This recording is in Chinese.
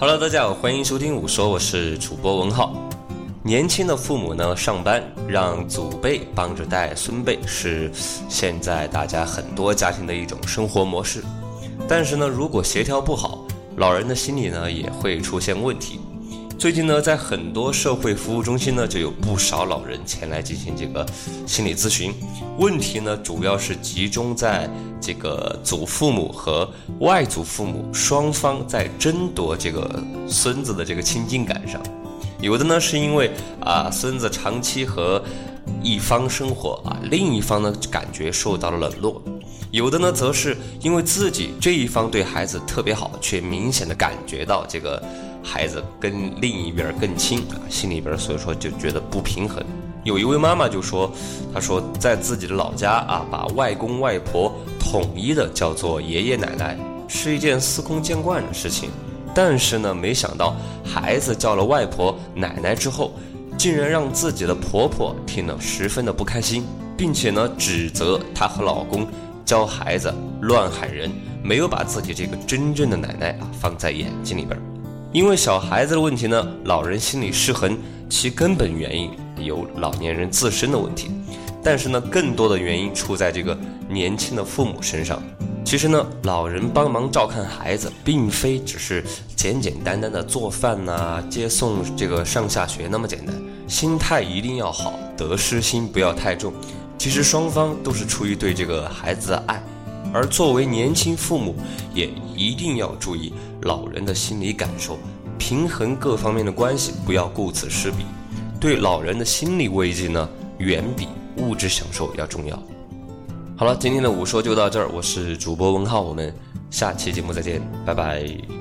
Hello，大家好，欢迎收听五说，我是主播文浩。年轻的父母呢，上班让祖辈帮着带孙辈，是现在大家很多家庭的一种生活模式。但是呢，如果协调不好，老人的心理呢也会出现问题。最近呢，在很多社会服务中心呢，就有不少老人前来进行这个心理咨询。问题呢，主要是集中在这个祖父母和外祖父母双方在争夺这个孙子的这个亲近感上。有的呢，是因为啊，孙子长期和一方生活啊，另一方呢感觉受到了冷落；有的呢，则是因为自己这一方对孩子特别好，却明显的感觉到这个。孩子跟另一边更亲啊，心里边所以说就觉得不平衡。有一位妈妈就说：“她说在自己的老家啊，把外公外婆统一的叫做爷爷奶奶，是一件司空见惯的事情。但是呢，没想到孩子叫了外婆奶奶之后，竟然让自己的婆婆听了十分的不开心，并且呢，指责她和老公教孩子乱喊人，没有把自己这个真正的奶奶啊放在眼睛里边。”因为小孩子的问题呢，老人心理失衡，其根本原因有老年人自身的问题，但是呢，更多的原因出在这个年轻的父母身上。其实呢，老人帮忙照看孩子，并非只是简简单单的做饭呐、接送这个上下学那么简单，心态一定要好，得失心不要太重。其实双方都是出于对这个孩子的爱。而作为年轻父母，也一定要注意老人的心理感受，平衡各方面的关系，不要顾此失彼。对老人的心理慰藉呢，远比物质享受要重要。好了，今天的午说就到这儿，我是主播文浩，我们下期节目再见，拜拜。